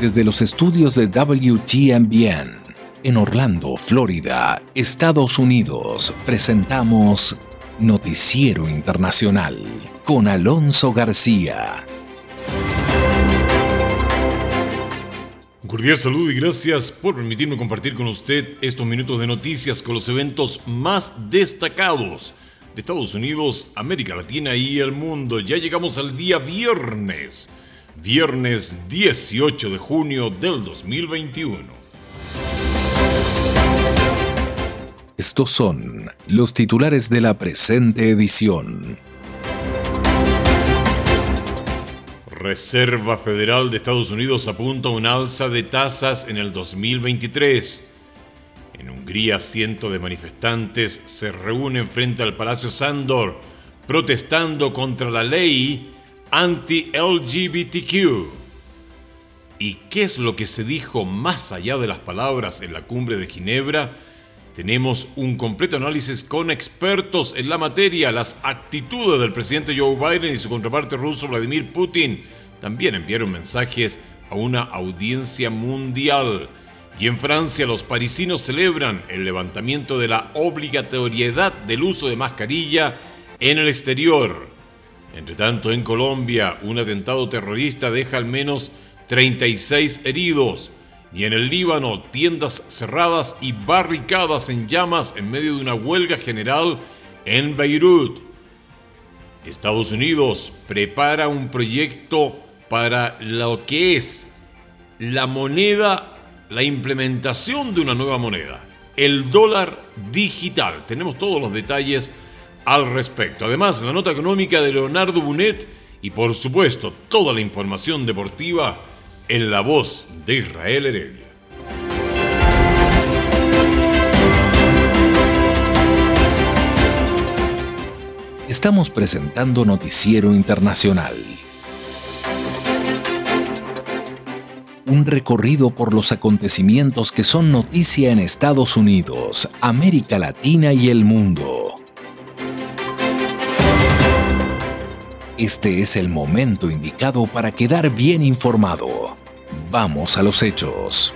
Desde los estudios de WTMBN en Orlando, Florida, Estados Unidos, presentamos Noticiero Internacional con Alonso García. Un cordial saludo y gracias por permitirme compartir con usted estos minutos de noticias con los eventos más destacados de Estados Unidos, América Latina y el mundo. Ya llegamos al día viernes viernes 18 de junio del 2021. Estos son los titulares de la presente edición. Reserva Federal de Estados Unidos apunta a un alza de tasas en el 2023. En Hungría, cientos de manifestantes se reúnen frente al Palacio Sandor protestando contra la ley anti-LGBTQ. ¿Y qué es lo que se dijo más allá de las palabras en la cumbre de Ginebra? Tenemos un completo análisis con expertos en la materia, las actitudes del presidente Joe Biden y su contraparte ruso Vladimir Putin. También enviaron mensajes a una audiencia mundial. Y en Francia los parisinos celebran el levantamiento de la obligatoriedad del uso de mascarilla en el exterior. Entre tanto, en Colombia, un atentado terrorista deja al menos 36 heridos. Y en el Líbano, tiendas cerradas y barricadas en llamas en medio de una huelga general en Beirut. Estados Unidos prepara un proyecto para lo que es la moneda, la implementación de una nueva moneda, el dólar digital. Tenemos todos los detalles al respecto. Además, la nota económica de Leonardo Bunet y por supuesto toda la información deportiva en la voz de Israel Heredia. Estamos presentando Noticiero Internacional. Un recorrido por los acontecimientos que son noticia en Estados Unidos, América Latina y el mundo. Este es el momento indicado para quedar bien informado. Vamos a los hechos.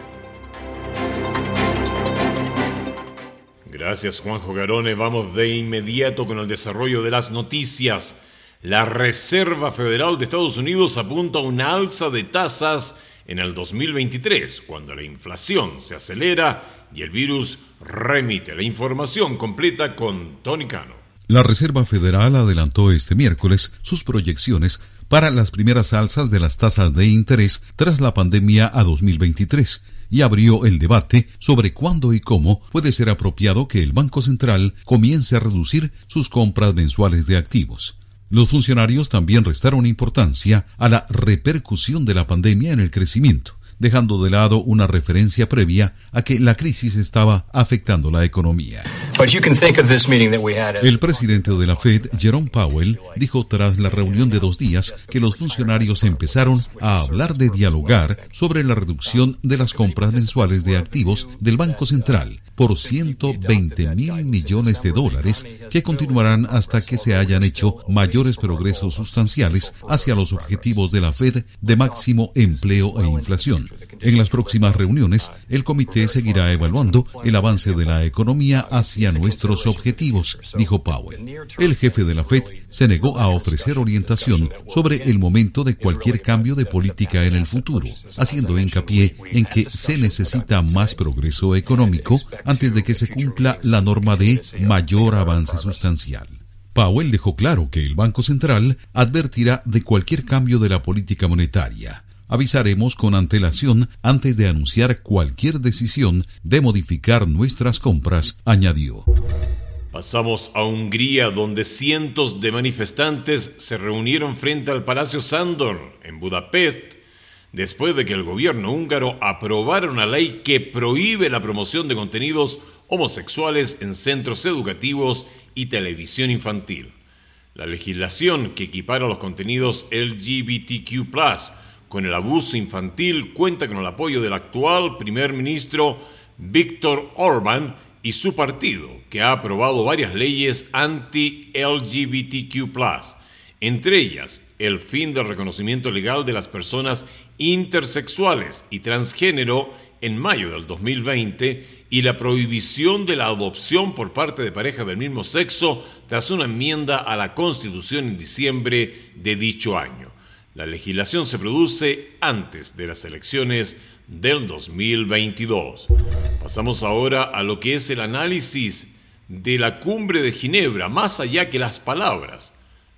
Gracias Juanjo Garone. Vamos de inmediato con el desarrollo de las noticias. La Reserva Federal de Estados Unidos apunta a una alza de tasas en el 2023, cuando la inflación se acelera y el virus remite. La información completa con Tony Cano. La Reserva Federal adelantó este miércoles sus proyecciones para las primeras alzas de las tasas de interés tras la pandemia a 2023 y abrió el debate sobre cuándo y cómo puede ser apropiado que el Banco Central comience a reducir sus compras mensuales de activos. Los funcionarios también restaron importancia a la repercusión de la pandemia en el crecimiento dejando de lado una referencia previa a que la crisis estaba afectando la economía. El presidente de la Fed, Jerome Powell, dijo tras la reunión de dos días que los funcionarios empezaron a hablar de dialogar sobre la reducción de las compras mensuales de activos del Banco Central por 120 mil millones de dólares que continuarán hasta que se hayan hecho mayores progresos sustanciales hacia los objetivos de la Fed de máximo empleo e inflación. En las próximas reuniones, el comité seguirá evaluando el avance de la economía hacia nuestros objetivos, dijo Powell. El jefe de la Fed se negó a ofrecer orientación sobre el momento de cualquier cambio de política en el futuro, haciendo hincapié en que se necesita más progreso económico antes de que se cumpla la norma de mayor avance sustancial. Powell dejó claro que el Banco Central advertirá de cualquier cambio de la política monetaria. Avisaremos con antelación antes de anunciar cualquier decisión de modificar nuestras compras, añadió. Pasamos a Hungría, donde cientos de manifestantes se reunieron frente al Palacio Sándor, en Budapest, después de que el gobierno húngaro aprobara una ley que prohíbe la promoción de contenidos homosexuales en centros educativos y televisión infantil. La legislación que equipara los contenidos LGBTQ con el abuso infantil cuenta con el apoyo del actual primer ministro Víctor Orbán y su partido, que ha aprobado varias leyes anti-LGBTQ entre ellas el fin del reconocimiento legal de las personas intersexuales y transgénero en mayo del 2020 y la prohibición de la adopción por parte de parejas del mismo sexo tras una enmienda a la Constitución en diciembre de dicho año. La legislación se produce antes de las elecciones del 2022. Pasamos ahora a lo que es el análisis de la cumbre de Ginebra, más allá que las palabras.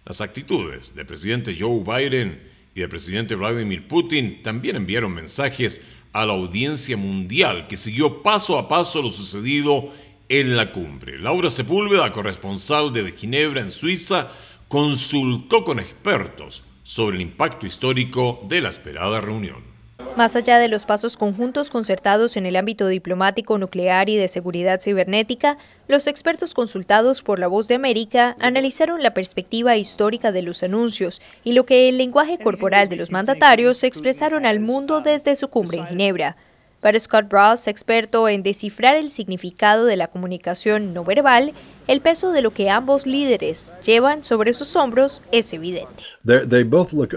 Las actitudes del presidente Joe Biden y del presidente Vladimir Putin también enviaron mensajes a la audiencia mundial que siguió paso a paso lo sucedido en la cumbre. Laura Sepúlveda, corresponsal de Ginebra en Suiza, consultó con expertos sobre el impacto histórico de la esperada reunión. Más allá de los pasos conjuntos concertados en el ámbito diplomático, nuclear y de seguridad cibernética, los expertos consultados por La Voz de América analizaron la perspectiva histórica de los anuncios y lo que el lenguaje corporal de los mandatarios expresaron al mundo desde su cumbre en Ginebra. Para Scott Ross, experto en descifrar el significado de la comunicación no verbal, el peso de lo que ambos líderes llevan sobre sus hombros es evidente.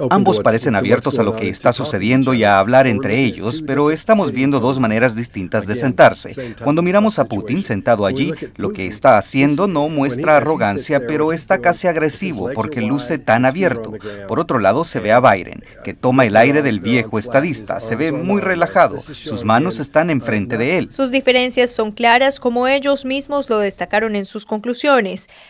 Ambos parecen abiertos a lo que está sucediendo y a hablar entre ellos, pero estamos viendo dos maneras distintas de sentarse. Cuando miramos a Putin sentado allí, lo que está haciendo no muestra arrogancia, pero está casi agresivo porque luce tan abierto. Por otro lado, se ve a Biden, que toma el aire del viejo estadista, se ve muy relajado, sus manos están enfrente de él. Sus diferencias son claras como ellos mismos lo destacaron en sus conclusiones,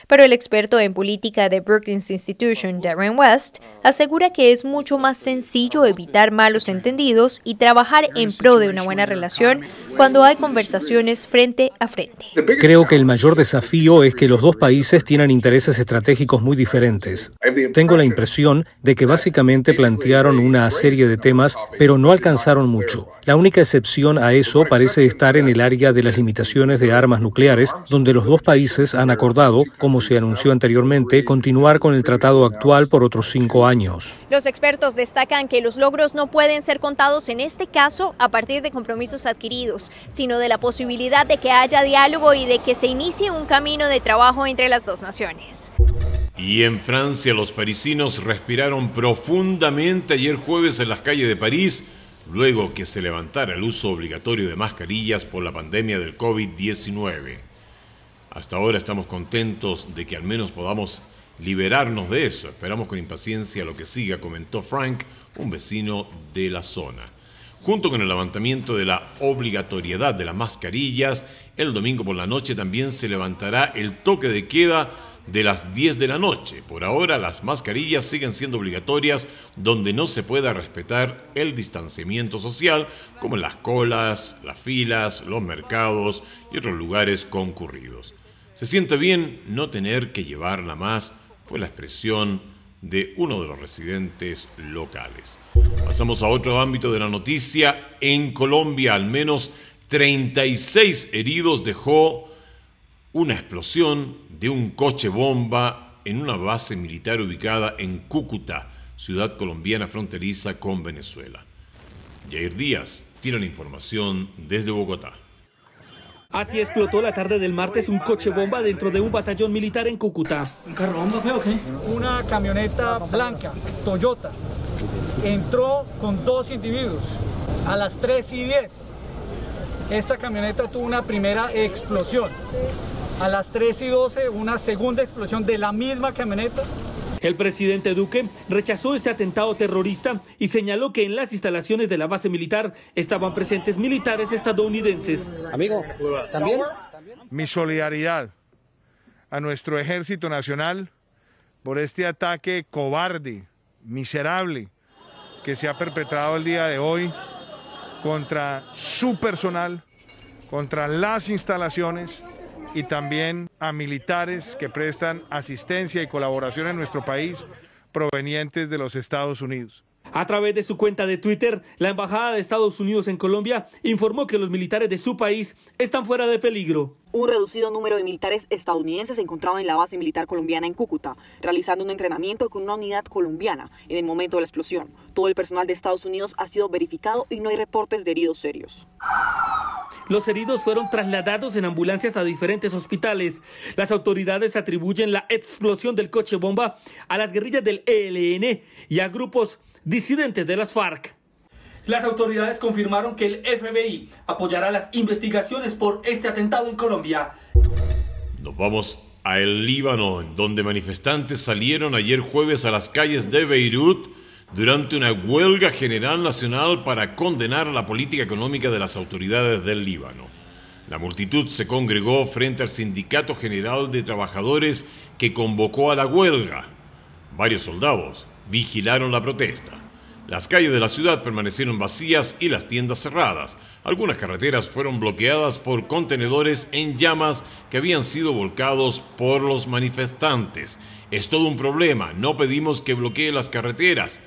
pero el experto en política de Brookings Institution, Darren West, asegura que es mucho más sencillo evitar malos entendidos y trabajar en pro de una buena relación cuando hay conversaciones frente a frente. Creo que el mayor desafío es que los dos países tienen intereses estratégicos muy diferentes. Tengo la impresión de que básicamente plantearon una serie de temas, pero no alcanzaron mucho. La única excepción a eso parece estar en el área de las limitaciones de armas nucleares, donde los dos países han acordado, como se anunció anteriormente, continuar con el tratado actual por otros cinco años. Los expertos destacan que los logros no pueden ser contados en este caso a partir de compromisos adquiridos, sino de la posibilidad de que haya diálogo y de que se inicie un camino de trabajo entre las dos naciones. Y en Francia los parisinos respiraron profundamente ayer jueves en las calles de París luego que se levantara el uso obligatorio de mascarillas por la pandemia del COVID-19. Hasta ahora estamos contentos de que al menos podamos liberarnos de eso. Esperamos con impaciencia lo que siga, comentó Frank, un vecino de la zona. Junto con el levantamiento de la obligatoriedad de las mascarillas, el domingo por la noche también se levantará el toque de queda de las 10 de la noche. Por ahora las mascarillas siguen siendo obligatorias donde no se pueda respetar el distanciamiento social, como en las colas, las filas, los mercados y otros lugares concurridos. Se siente bien no tener que llevarla más, fue la expresión de uno de los residentes locales. Pasamos a otro ámbito de la noticia. En Colombia al menos 36 heridos dejó una explosión de un coche bomba en una base militar ubicada en Cúcuta, ciudad colombiana fronteriza con Venezuela. Jair Díaz tiene la información desde Bogotá. Así explotó la tarde del martes un coche bomba dentro de un batallón militar en Cúcuta. ¿Un carro bomba fue o qué? Una camioneta blanca, Toyota, entró con dos individuos a las 3 y 10. Esta camioneta tuvo una primera explosión. A las 3 y 12, una segunda explosión de la misma camioneta. El presidente Duque rechazó este atentado terrorista y señaló que en las instalaciones de la base militar estaban presentes militares estadounidenses. Amigo, ¿están bien? Mi solidaridad a nuestro ejército nacional por este ataque cobarde, miserable, que se ha perpetrado el día de hoy contra su personal, contra las instalaciones y también a militares que prestan asistencia y colaboración en nuestro país provenientes de los Estados Unidos. A través de su cuenta de Twitter, la Embajada de Estados Unidos en Colombia informó que los militares de su país están fuera de peligro. Un reducido número de militares estadounidenses se encontraban en la base militar colombiana en Cúcuta, realizando un entrenamiento con una unidad colombiana en el momento de la explosión. Todo el personal de Estados Unidos ha sido verificado y no hay reportes de heridos serios. Los heridos fueron trasladados en ambulancias a diferentes hospitales. Las autoridades atribuyen la explosión del coche bomba a las guerrillas del ELN y a grupos disidentes de las FARC. Las autoridades confirmaron que el FBI apoyará las investigaciones por este atentado en Colombia. Nos vamos a el Líbano, en donde manifestantes salieron ayer jueves a las calles de Beirut durante una huelga general nacional para condenar la política económica de las autoridades del Líbano. La multitud se congregó frente al Sindicato General de Trabajadores que convocó a la huelga. Varios soldados vigilaron la protesta. Las calles de la ciudad permanecieron vacías y las tiendas cerradas. Algunas carreteras fueron bloqueadas por contenedores en llamas que habían sido volcados por los manifestantes. Es todo un problema, no pedimos que bloquee las carreteras.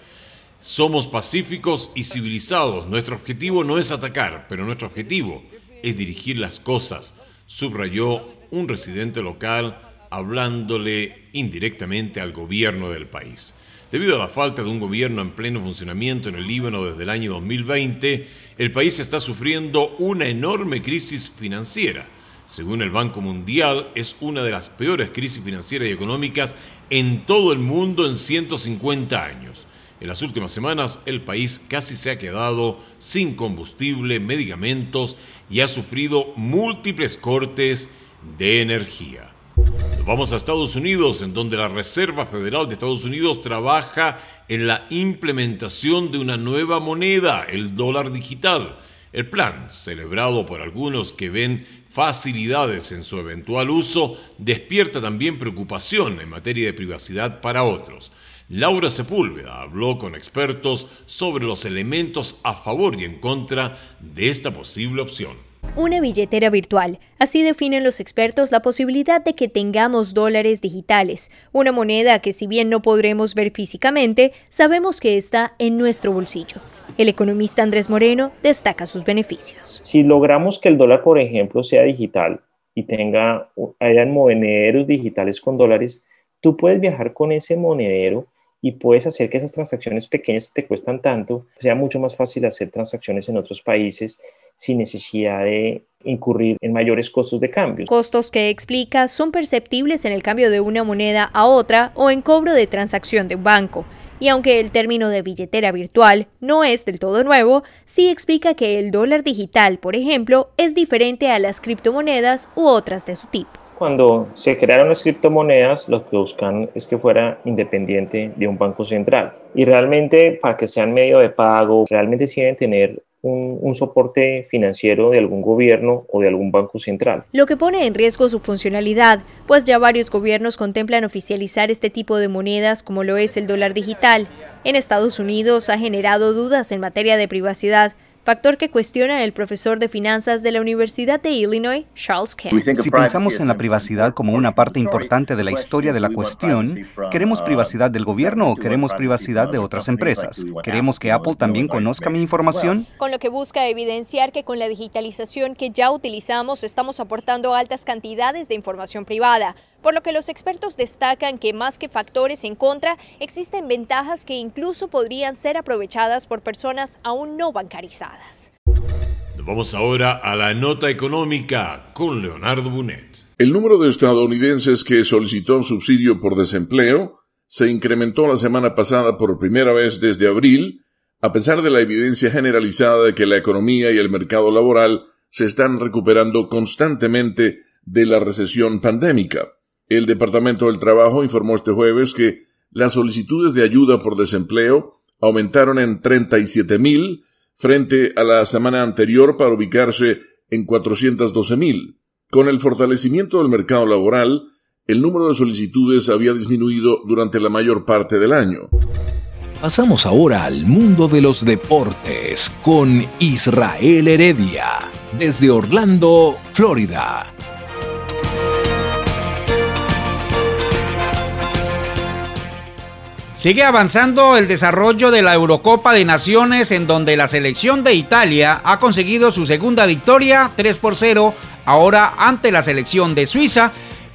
Somos pacíficos y civilizados. Nuestro objetivo no es atacar, pero nuestro objetivo es dirigir las cosas, subrayó un residente local hablándole indirectamente al gobierno del país. Debido a la falta de un gobierno en pleno funcionamiento en el Líbano desde el año 2020, el país está sufriendo una enorme crisis financiera. Según el Banco Mundial, es una de las peores crisis financieras y económicas en todo el mundo en 150 años. En las últimas semanas el país casi se ha quedado sin combustible, medicamentos y ha sufrido múltiples cortes de energía. vamos a Estados Unidos, en donde la Reserva Federal de Estados Unidos trabaja en la implementación de una nueva moneda, el dólar digital. El plan, celebrado por algunos que ven facilidades en su eventual uso, despierta también preocupación en materia de privacidad para otros. Laura Sepúlveda habló con expertos sobre los elementos a favor y en contra de esta posible opción. Una billetera virtual. Así definen los expertos la posibilidad de que tengamos dólares digitales, una moneda que si bien no podremos ver físicamente, sabemos que está en nuestro bolsillo. El economista Andrés Moreno destaca sus beneficios. Si logramos que el dólar, por ejemplo, sea digital y tenga, hayan monederos digitales con dólares, tú puedes viajar con ese monedero y puedes hacer que esas transacciones pequeñas que te cuestan tanto, sea mucho más fácil hacer transacciones en otros países sin necesidad de incurrir en mayores costos de cambio. Costos que explica son perceptibles en el cambio de una moneda a otra o en cobro de transacción de un banco. Y aunque el término de billetera virtual no es del todo nuevo, sí explica que el dólar digital, por ejemplo, es diferente a las criptomonedas u otras de su tipo cuando se crearon las criptomonedas, lo que buscan es que fuera independiente de un banco central. Y realmente, para que sean medio de pago, realmente sí deben tener un, un, soporte financiero de algún gobierno o de algún banco central. Lo que pone en riesgo su funcionalidad, pues ya varios gobiernos contemplan oficializar este tipo de monedas como lo es el dólar digital. En Estados Unidos ha generado dudas en materia de privacidad, factor que cuestiona el profesor de finanzas de la Universidad de Illinois, Charles Kemp. Si pensamos en la privacidad como una parte importante de la historia de la cuestión, ¿queremos privacidad del gobierno o queremos privacidad de otras empresas? ¿Queremos que Apple también conozca mi información? Con lo que busca evidenciar que con la digitalización que ya utilizamos estamos aportando altas cantidades de información privada, por lo que los expertos destacan que más que factores en contra, existen ventajas que incluso podrían ser aprovechadas por personas aún no bancarizadas. Nos vamos ahora a la nota económica con Leonardo Bunet. El número de estadounidenses que solicitó subsidio por desempleo se incrementó la semana pasada por primera vez desde abril, a pesar de la evidencia generalizada de que la economía y el mercado laboral se están recuperando constantemente de la recesión pandémica. El Departamento del Trabajo informó este jueves que las solicitudes de ayuda por desempleo aumentaron en 37 mil frente a la semana anterior para ubicarse en 412 mil. Con el fortalecimiento del mercado laboral, el número de solicitudes había disminuido durante la mayor parte del año. Pasamos ahora al mundo de los deportes con Israel Heredia, desde Orlando, Florida. Sigue avanzando el desarrollo de la Eurocopa de Naciones en donde la selección de Italia ha conseguido su segunda victoria 3 por 0 ahora ante la selección de Suiza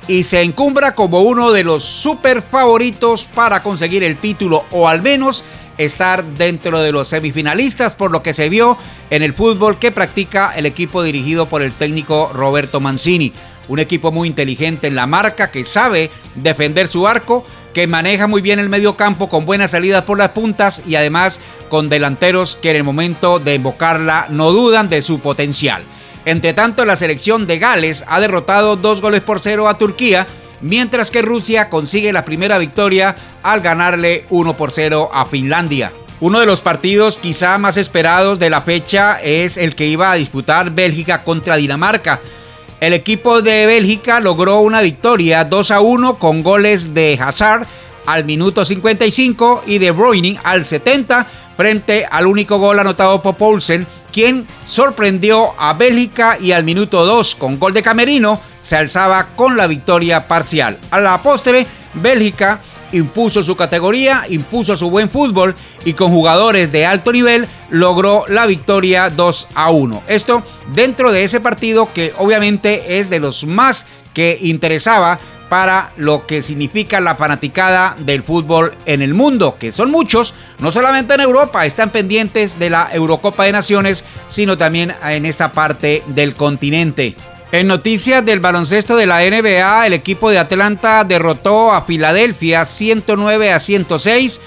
y se encumbra como uno de los super favoritos para conseguir el título o al menos estar dentro de los semifinalistas por lo que se vio en el fútbol que practica el equipo dirigido por el técnico Roberto Mancini. Un equipo muy inteligente en la marca que sabe defender su arco, que maneja muy bien el medio campo con buenas salidas por las puntas y además con delanteros que en el momento de invocarla no dudan de su potencial. Entre tanto, la selección de Gales ha derrotado dos goles por cero a Turquía, mientras que Rusia consigue la primera victoria al ganarle 1 por 0 a Finlandia. Uno de los partidos quizá más esperados de la fecha es el que iba a disputar Bélgica contra Dinamarca. El equipo de Bélgica logró una victoria 2 a 1 con goles de Hazard al minuto 55 y de Bruyne al 70 frente al único gol anotado por Poulsen, quien sorprendió a Bélgica y al minuto 2 con gol de Camerino se alzaba con la victoria parcial. A la postre, Bélgica impuso su categoría, impuso su buen fútbol y con jugadores de alto nivel logró la victoria 2 a 1. Esto dentro de ese partido que obviamente es de los más que interesaba para lo que significa la fanaticada del fútbol en el mundo, que son muchos, no solamente en Europa, están pendientes de la Eurocopa de Naciones, sino también en esta parte del continente. En noticias del baloncesto de la NBA, el equipo de Atlanta derrotó a Filadelfia 109 a 106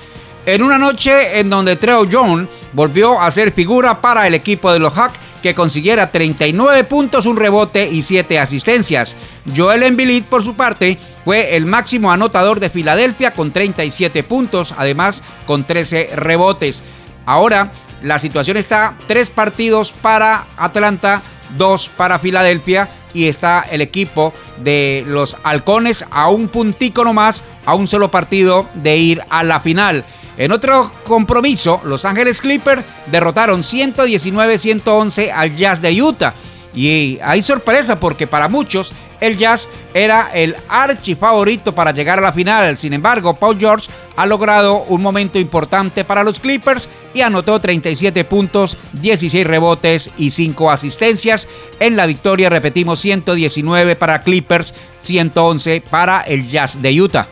en una noche en donde Treo John volvió a ser figura para el equipo de los Hawks que consiguiera 39 puntos, un rebote y 7 asistencias. Joel Embiid, por su parte, fue el máximo anotador de Filadelfia con 37 puntos, además con 13 rebotes. Ahora la situación está tres partidos para Atlanta, dos para Filadelfia y está el equipo de los halcones a un puntico nomás, a un solo partido de ir a la final. En otro compromiso, Los Ángeles Clippers derrotaron 119-111 al Jazz de Utah. Y hay sorpresa porque para muchos el Jazz era el archi favorito para llegar a la final. Sin embargo, Paul George ha logrado un momento importante para los Clippers y anotó 37 puntos, 16 rebotes y 5 asistencias. En la victoria, repetimos, 119 para Clippers, 111 para el Jazz de Utah.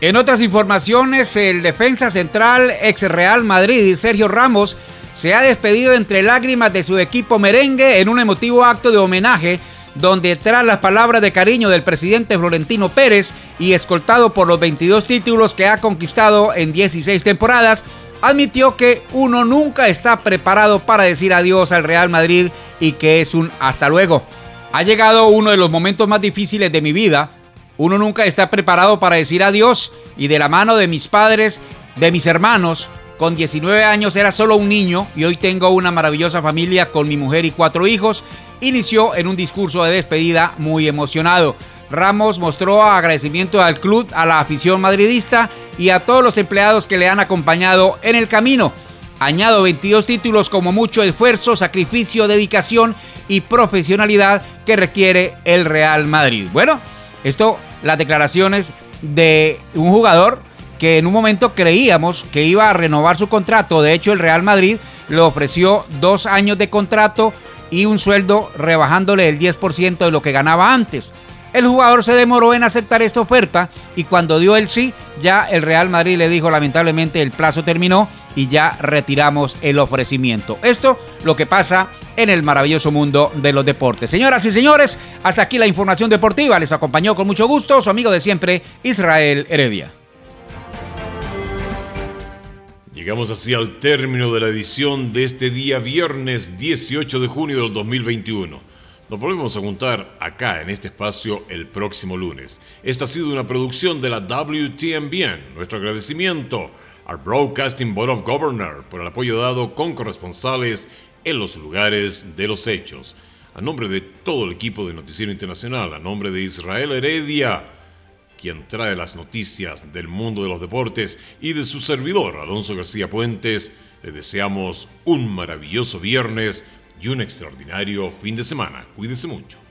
En otras informaciones, el defensa central ex Real Madrid, Sergio Ramos, se ha despedido entre lágrimas de su equipo merengue en un emotivo acto de homenaje donde tras las palabras de cariño del presidente Florentino Pérez y escoltado por los 22 títulos que ha conquistado en 16 temporadas, admitió que uno nunca está preparado para decir adiós al Real Madrid y que es un hasta luego. Ha llegado uno de los momentos más difíciles de mi vida, uno nunca está preparado para decir adiós y de la mano de mis padres, de mis hermanos, con 19 años era solo un niño y hoy tengo una maravillosa familia con mi mujer y cuatro hijos, inició en un discurso de despedida muy emocionado. Ramos mostró agradecimiento al club, a la afición madridista y a todos los empleados que le han acompañado en el camino. Añado 22 títulos como mucho esfuerzo, sacrificio, dedicación y profesionalidad que requiere el Real Madrid. Bueno, esto, las declaraciones de un jugador que en un momento creíamos que iba a renovar su contrato. De hecho, el Real Madrid le ofreció dos años de contrato y un sueldo rebajándole el 10% de lo que ganaba antes. El jugador se demoró en aceptar esta oferta y cuando dio el sí, ya el Real Madrid le dijo lamentablemente el plazo terminó y ya retiramos el ofrecimiento. Esto lo que pasa en el maravilloso mundo de los deportes. Señoras y señores, hasta aquí la información deportiva. Les acompañó con mucho gusto su amigo de siempre, Israel Heredia. Llegamos así al término de la edición de este día viernes 18 de junio del 2021. Nos volvemos a juntar acá en este espacio el próximo lunes. Esta ha sido una producción de la WTMBN. Nuestro agradecimiento al Broadcasting Board of Governors por el apoyo dado con corresponsales en los lugares de los hechos. A nombre de todo el equipo de Noticiero Internacional, a nombre de Israel Heredia, quien trae las noticias del mundo de los deportes, y de su servidor, Alonso García Puentes, le deseamos un maravilloso viernes y un extraordinario fin de semana. Cuídese mucho.